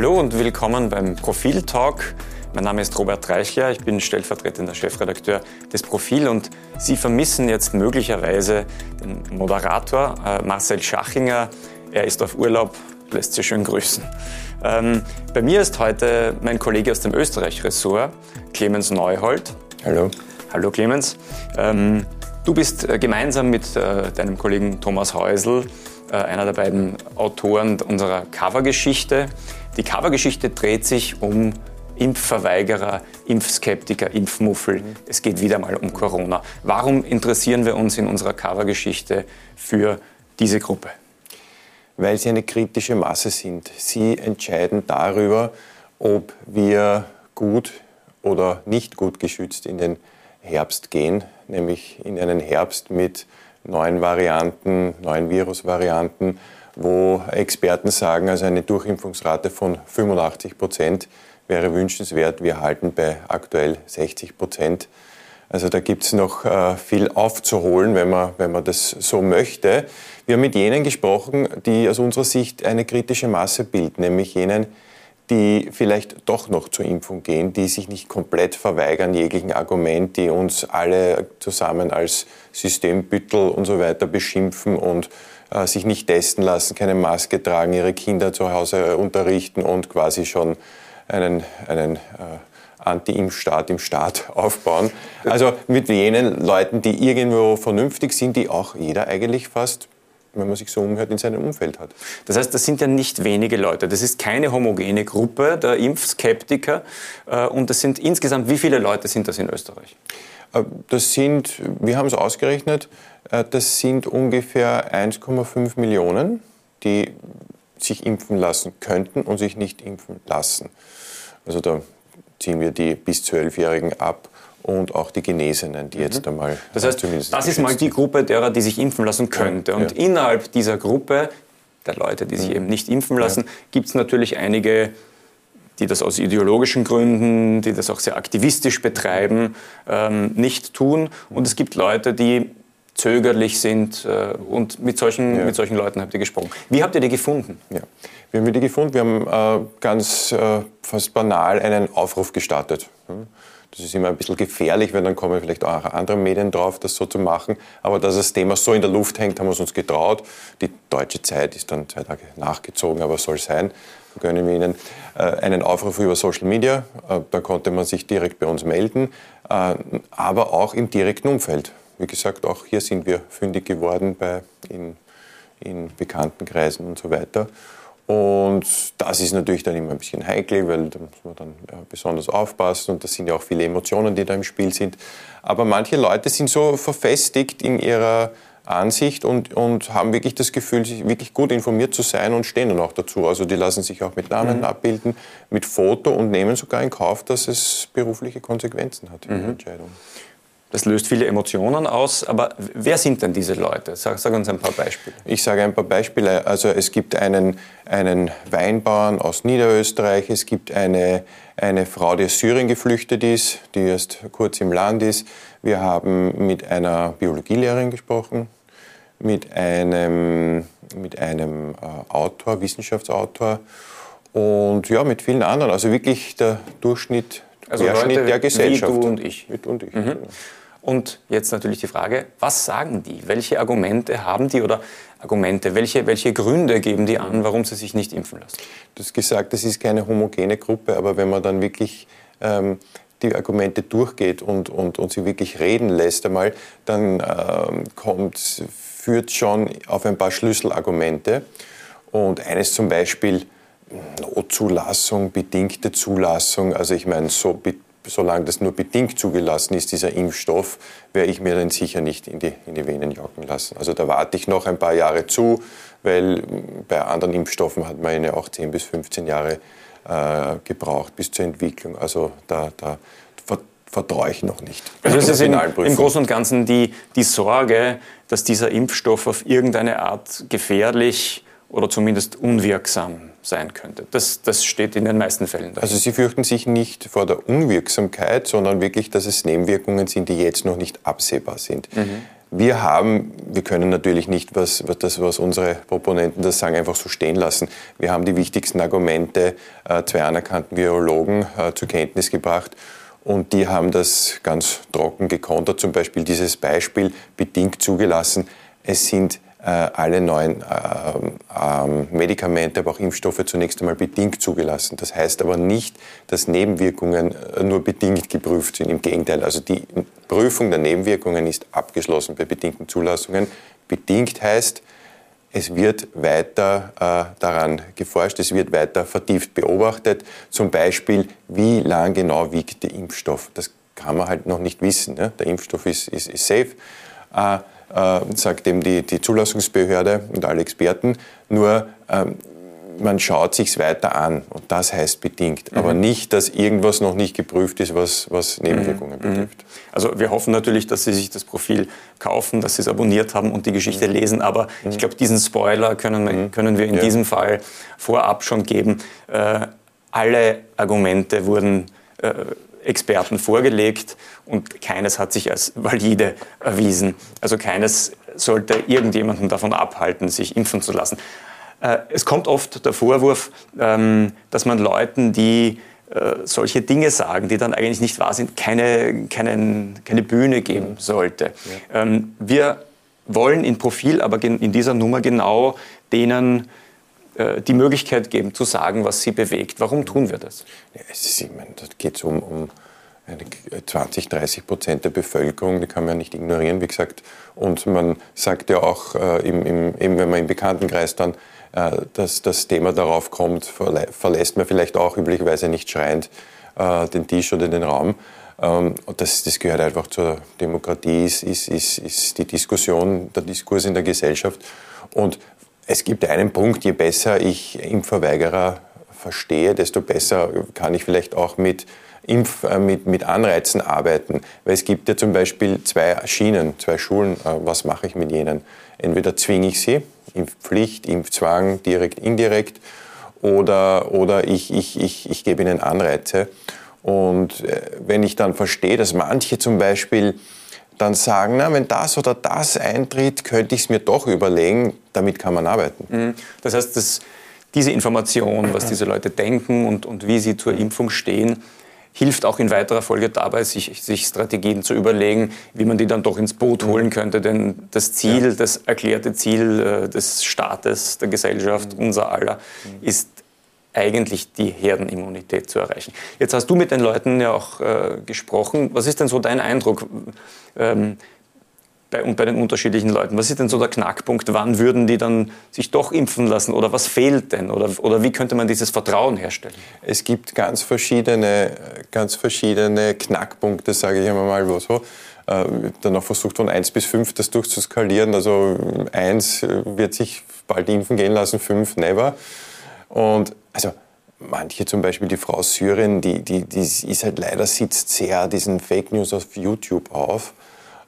Hallo und willkommen beim Profil Talk. Mein Name ist Robert Reichler, ich bin stellvertretender Chefredakteur des Profil und Sie vermissen jetzt möglicherweise den Moderator äh, Marcel Schachinger. Er ist auf Urlaub, lässt Sie schön grüßen. Ähm, bei mir ist heute mein Kollege aus dem Österreich-Ressort, Clemens Neuhold. Hallo. Hallo Clemens. Ähm, du bist äh, gemeinsam mit äh, deinem Kollegen Thomas Häusl einer der beiden Autoren unserer Covergeschichte. Die Covergeschichte dreht sich um Impfverweigerer, Impfskeptiker, Impfmuffel. Es geht wieder mal um Corona. Warum interessieren wir uns in unserer Covergeschichte für diese Gruppe? Weil sie eine kritische Masse sind. Sie entscheiden darüber, ob wir gut oder nicht gut geschützt in den Herbst gehen, nämlich in einen Herbst mit neuen Varianten, neuen Virusvarianten, wo Experten sagen, also eine Durchimpfungsrate von 85 Prozent wäre wünschenswert. Wir halten bei aktuell 60 Prozent. Also da gibt es noch äh, viel aufzuholen, wenn man, wenn man das so möchte. Wir haben mit jenen gesprochen, die aus unserer Sicht eine kritische Masse bilden, nämlich jenen, die vielleicht doch noch zur Impfung gehen, die sich nicht komplett verweigern jeglichen Argument, die uns alle zusammen als Systembüttel und so weiter beschimpfen und äh, sich nicht testen lassen, keine Maske tragen, ihre Kinder zu Hause unterrichten und quasi schon einen, einen äh, Anti-Impfstaat im Staat aufbauen. Also mit jenen Leuten, die irgendwo vernünftig sind, die auch jeder eigentlich fast wenn man sich so umhört, in seinem Umfeld hat. Das heißt, das sind ja nicht wenige Leute. Das ist keine homogene Gruppe der Impfskeptiker. Äh, und das sind insgesamt, wie viele Leute sind das in Österreich? Äh, das sind, wir haben es ausgerechnet, äh, das sind ungefähr 1,5 Millionen, die sich impfen lassen könnten und sich nicht impfen lassen. Also da ziehen wir die bis 12-Jährigen ab und auch die Genesenen, die mhm. jetzt einmal Das heißt, zumindest das ist mal die Gruppe derer, die sich impfen lassen könnte. Und ja. innerhalb dieser Gruppe der Leute, die sich mhm. eben nicht impfen lassen, ja. gibt es natürlich einige, die das aus ideologischen Gründen, die das auch sehr aktivistisch betreiben, ähm, nicht tun. Und es gibt Leute, die zögerlich sind äh, und mit solchen, ja. mit solchen Leuten habt ihr gesprochen. Wie habt ihr die gefunden? Ja. Wie haben wir die gefunden? Wir haben äh, ganz äh, fast banal einen Aufruf gestartet. Hm? Das ist immer ein bisschen gefährlich, weil dann kommen vielleicht auch andere Medien drauf, das so zu machen. Aber dass das Thema so in der Luft hängt, haben wir uns getraut. Die deutsche Zeit ist dann zwei Tage nachgezogen, aber soll sein. Gönnen wir Ihnen äh, einen Aufruf über Social Media. Äh, da konnte man sich direkt bei uns melden, äh, aber auch im direkten Umfeld. Wie gesagt, auch hier sind wir fündig geworden bei, in, in bekannten Kreisen und so weiter. Und das ist natürlich dann immer ein bisschen heikel, weil da muss man dann besonders aufpassen und das sind ja auch viele Emotionen, die da im Spiel sind. Aber manche Leute sind so verfestigt in ihrer Ansicht und, und haben wirklich das Gefühl, sich wirklich gut informiert zu sein und stehen dann auch dazu. Also die lassen sich auch mit Namen mhm. abbilden, mit Foto und nehmen sogar in Kauf, dass es berufliche Konsequenzen hat, die mhm. Entscheidung. Das löst viele Emotionen aus. Aber wer sind denn diese Leute? Sag, sag, uns ein paar Beispiele. Ich sage ein paar Beispiele. Also es gibt einen, einen Weinbauern aus Niederösterreich. Es gibt eine, eine Frau, die aus Syrien geflüchtet ist, die erst kurz im Land ist. Wir haben mit einer Biologielehrerin gesprochen, mit einem, mit einem äh, Autor, Wissenschaftsautor und ja, mit vielen anderen. Also wirklich der Durchschnitt, also Querschnitt Leute der Gesellschaft. Wie du und ich. Mit und ich. Mhm. Und jetzt natürlich die Frage, was sagen die? Welche Argumente haben die oder Argumente, welche, welche Gründe geben die an, warum sie sich nicht impfen lassen? Du hast gesagt, das ist keine homogene Gruppe, aber wenn man dann wirklich ähm, die Argumente durchgeht und, und, und sie wirklich reden lässt einmal, dann ähm, kommt, führt schon auf ein paar Schlüsselargumente. Und eines zum Beispiel, Notzulassung, bedingte Zulassung. Also ich meine, so solange das nur bedingt zugelassen ist, dieser Impfstoff, werde ich mir den sicher nicht in die, in die Venen jocken lassen. Also da warte ich noch ein paar Jahre zu, weil bei anderen Impfstoffen hat man ja auch 10 bis 15 Jahre äh, gebraucht bis zur Entwicklung. Also da, da vertraue ich noch nicht. Also es ist im, im Großen und Ganzen die, die Sorge, dass dieser Impfstoff auf irgendeine Art gefährlich oder zumindest unwirksam sein könnte. Das, das steht in den meisten Fällen da. Also Sie fürchten sich nicht vor der Unwirksamkeit, sondern wirklich, dass es Nebenwirkungen sind, die jetzt noch nicht absehbar sind. Mhm. wir haben, wir können natürlich nicht, was, was, das, was unsere Proponenten das sagen, einfach so stehen lassen. Wir haben die wichtigsten Argumente äh, zwei anerkannten Virologen äh, zur Kenntnis gebracht und die haben das ganz trocken gekontert. Zum Beispiel dieses Beispiel bedingt zugelassen. Es sind alle neuen äh, äh, Medikamente, aber auch Impfstoffe zunächst einmal bedingt zugelassen. Das heißt aber nicht, dass Nebenwirkungen äh, nur bedingt geprüft sind. Im Gegenteil, also die Prüfung der Nebenwirkungen ist abgeschlossen bei bedingten Zulassungen. Bedingt heißt, es wird weiter äh, daran geforscht, es wird weiter vertieft beobachtet. Zum Beispiel, wie lang genau wiegt der Impfstoff. Das kann man halt noch nicht wissen. Ne? Der Impfstoff ist, ist, ist safe. Äh, äh, sagt eben die, die Zulassungsbehörde und alle Experten. Nur ähm, man schaut sich weiter an und das heißt bedingt, mhm. aber nicht, dass irgendwas noch nicht geprüft ist, was, was Nebenwirkungen mhm. betrifft. Also wir hoffen natürlich, dass Sie sich das Profil kaufen, dass Sie es abonniert haben und die Geschichte mhm. lesen, aber mhm. ich glaube, diesen Spoiler können, mhm. können wir in ja. diesem Fall vorab schon geben. Äh, alle Argumente wurden äh, Experten vorgelegt und keines hat sich als valide erwiesen. Also keines sollte irgendjemanden davon abhalten, sich impfen zu lassen. Äh, es kommt oft der Vorwurf, ähm, dass man Leuten, die äh, solche Dinge sagen, die dann eigentlich nicht wahr sind, keine, keinen, keine Bühne geben sollte. Ähm, wir wollen in Profil aber in dieser Nummer genau denen die Möglichkeit geben, zu sagen, was sie bewegt. Warum tun wir das? Ja, ist, ich meine, da geht es um, um 20, 30 Prozent der Bevölkerung, die kann man ja nicht ignorieren, wie gesagt. Und man sagt ja auch, äh, im, im, eben wenn man im Bekanntenkreis dann äh, dass das Thema darauf kommt, verlässt man vielleicht auch üblicherweise nicht schreiend äh, den Tisch oder den Raum. Ähm, das, das gehört einfach zur Demokratie, ist, ist, ist, ist die Diskussion, der Diskurs in der Gesellschaft. Und es gibt einen Punkt, je besser ich Impfverweigerer verstehe, desto besser kann ich vielleicht auch mit, Impf, äh, mit, mit Anreizen arbeiten. Weil es gibt ja zum Beispiel zwei Schienen, zwei Schulen. Äh, was mache ich mit jenen? Entweder zwinge ich sie, Impfpflicht, Impfzwang, direkt, indirekt, oder, oder ich, ich, ich, ich gebe ihnen Anreize. Und äh, wenn ich dann verstehe, dass manche zum Beispiel dann sagen, na, wenn das oder das eintritt, könnte ich es mir doch überlegen, damit kann man arbeiten. Mhm. Das heißt, dass diese Information, was diese Leute denken und, und wie sie zur Impfung stehen, hilft auch in weiterer Folge dabei, sich, sich, Strategien zu überlegen, wie man die dann doch ins Boot holen mhm. könnte. Denn das Ziel, ja. das erklärte Ziel äh, des Staates, der Gesellschaft, mhm. unser aller, mhm. ist eigentlich die Herdenimmunität zu erreichen. Jetzt hast du mit den Leuten ja auch äh, gesprochen. Was ist denn so dein Eindruck? Ähm, bei, bei den unterschiedlichen Leuten? Was ist denn so der Knackpunkt? Wann würden die dann sich doch impfen lassen? Oder was fehlt denn? Oder, oder wie könnte man dieses Vertrauen herstellen? Es gibt ganz verschiedene, ganz verschiedene Knackpunkte, sage ich einmal mal so. Äh, dann auch versucht von 1 bis 5 das durchzuskalieren. Also 1 wird sich bald impfen gehen lassen, 5 never. Und also manche zum Beispiel die Frau aus Syrien, die, die, die ist halt leider sitzt sehr diesen Fake News auf YouTube auf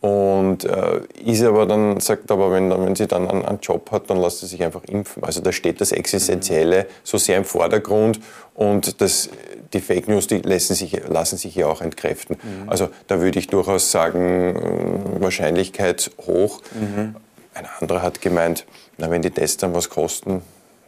und äh, ist aber dann, sagt aber, wenn, wenn sie dann einen, einen, Job hat, dann lässt sie sich einfach impfen. Also da steht das Existenzielle so sehr im Vordergrund und das, die Fake News, die lassen sich, lassen sich ja auch entkräften. Mhm. Also da würde ich durchaus sagen, Wahrscheinlichkeit hoch. Mhm. Ein anderer hat gemeint, na, wenn die Tests dann was kosten,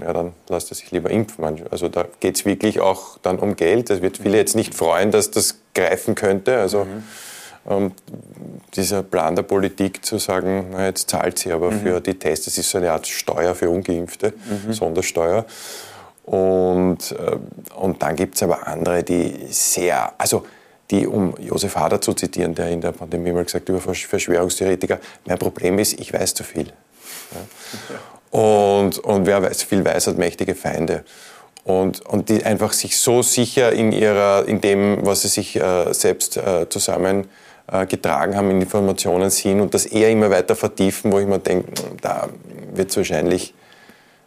ja, dann lasst er sich lieber impfen. Also da geht es wirklich auch dann um Geld. Das wird viele jetzt nicht freuen, dass das greifen könnte. Also mhm ähm, dieser Plan der Politik zu sagen, na, jetzt zahlt sie aber mhm. für die Tests, das ist so eine Art Steuer für Ungeimpfte, mhm. Sondersteuer. Und, äh, und dann gibt es aber andere, die sehr, also die, um Josef Hader zu zitieren, der in der Pandemie mal gesagt hat über Verschwörungstheoretiker, mein Problem ist, ich weiß zu viel. Ja. Und, und wer weiß, viel weiß, hat mächtige Feinde. Und, und die einfach sich so sicher in, ihrer, in dem, was sie sich äh, selbst äh, zusammen äh, getragen haben, in Informationen sind und das eher immer weiter vertiefen, wo ich mir denke, da wird es wahrscheinlich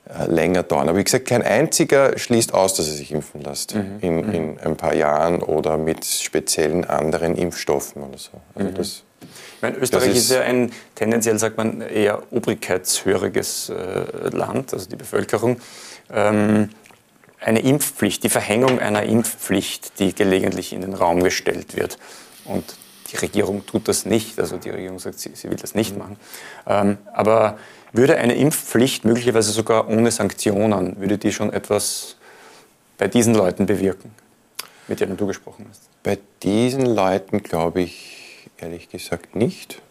äh, länger dauern. Aber wie gesagt, kein einziger schließt aus, dass er sich impfen lässt mhm. in, mhm. in, ein paar Jahren oder mit speziellen anderen Impfstoffen oder so. Also mhm. das, meine, Österreich ist, ist, ja ein tendenziell, sagt man, eher obrigkeitshöriges äh, Land, also die Bevölkerung. Ähm, eine Impfpflicht, die Verhängung einer Impfpflicht, die gelegentlich in den Raum gestellt wird. Und die Regierung tut das nicht. Also die Regierung sagt, sie, sie will das nicht machen. Ähm, aber würde eine Impfpflicht möglicherweise sogar ohne Sanktionen, würde die schon etwas bei diesen Leuten bewirken, mit denen du gesprochen hast? Bei diesen Leuten glaube ich ehrlich gesagt nicht,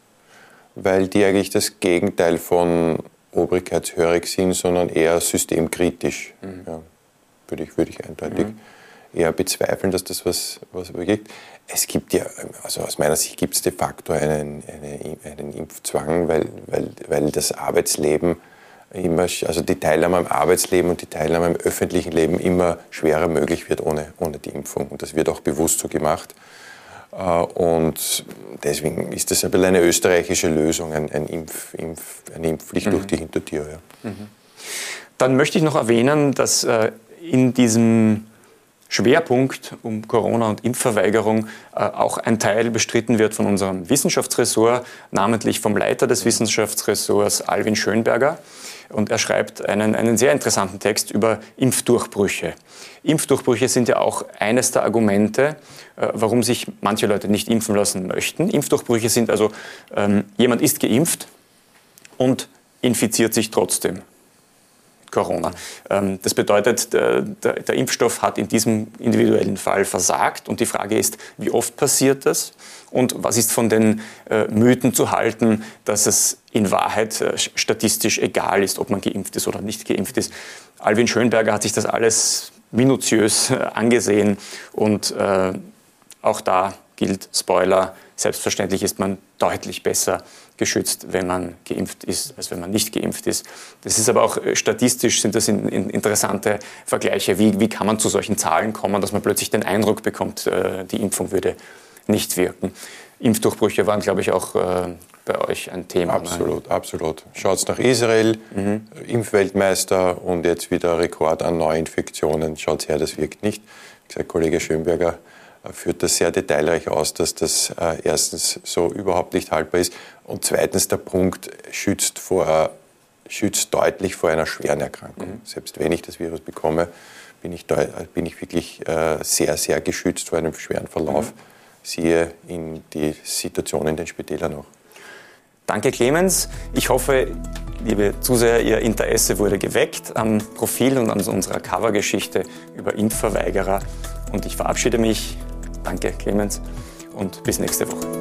weil die eigentlich das Gegenteil von obrigkeitshörig sind, sondern eher systemkritisch. Mhm. Ja, würde, ich, würde ich eindeutig mhm. eher bezweifeln, dass das was, was übergeht. Es gibt ja, also aus meiner Sicht gibt es de facto einen, eine, einen Impfzwang, weil, weil, weil das Arbeitsleben immer, also die Teilnahme am Arbeitsleben und die Teilnahme im öffentlichen Leben immer schwerer möglich wird ohne, ohne die Impfung. Und das wird auch bewusst so gemacht. Äh, und deswegen ist das ein bisschen eine österreichische Lösung, ein, ein Impf, Impf, eine Impfpflicht mhm. durch die Hintertür. Ja. Mhm. Dann möchte ich noch erwähnen, dass äh, in diesem Schwerpunkt um Corona und Impfverweigerung äh, auch ein Teil bestritten wird von unserem Wissenschaftsressort, namentlich vom Leiter des Wissenschaftsressorts Alwin Schönberger. Und er schreibt einen, einen sehr interessanten Text über Impfdurchbrüche. Impfdurchbrüche sind ja auch eines der Argumente, äh, warum sich manche Leute nicht impfen lassen möchten. Impfdurchbrüche sind also, ähm, jemand ist geimpft und infiziert sich trotzdem. Corona. Ähm, das bedeutet, der, der, Impfstoff hat in diesem individuellen Fall versagt. Und die Frage ist, wie oft passiert das? Und was ist von den äh, Mythen zu halten, dass es in Wahrheit äh, statistisch egal ist, ob man geimpft ist oder nicht geimpft ist? Alwin Schönberger hat sich das alles minutiös äh, angesehen und äh, auch da gilt Spoiler, selbstverständlich ist man deutlich besser geschützt, wenn man geimpft ist, als wenn man nicht geimpft ist. Das ist aber auch äh, statistisch sind das in, in interessante Vergleiche. Wie, wie kann man zu solchen Zahlen kommen, dass man plötzlich den Eindruck bekommt, äh, die Impfung würde nicht wirken. Impfdurchbrüche waren, glaube ich, auch äh, bei euch ein Thema. Absolut, ne? absolut. Schaut nach Israel, mhm. Impfweltmeister und jetzt wieder Rekord an Neuinfektionen. Schaut her, das wirkt nicht. Wie gesagt, Kollege Schönberger führt das sehr detailreich aus, dass das äh, erstens so überhaupt nicht haltbar ist und zweitens der Punkt schützt, vor, schützt deutlich vor einer schweren Erkrankung. Mhm. Selbst wenn ich das Virus bekomme, bin ich, bin ich wirklich äh, sehr, sehr geschützt vor einem schweren Verlauf. Mhm. Siehe in die Situation in den Spitälern auch. Danke, Clemens. Ich hoffe, liebe Zuseher, Ihr Interesse wurde geweckt am Profil und an unserer Covergeschichte über Impfverweigerer. Und ich verabschiede mich Danke, Clemens, und bis nächste Woche.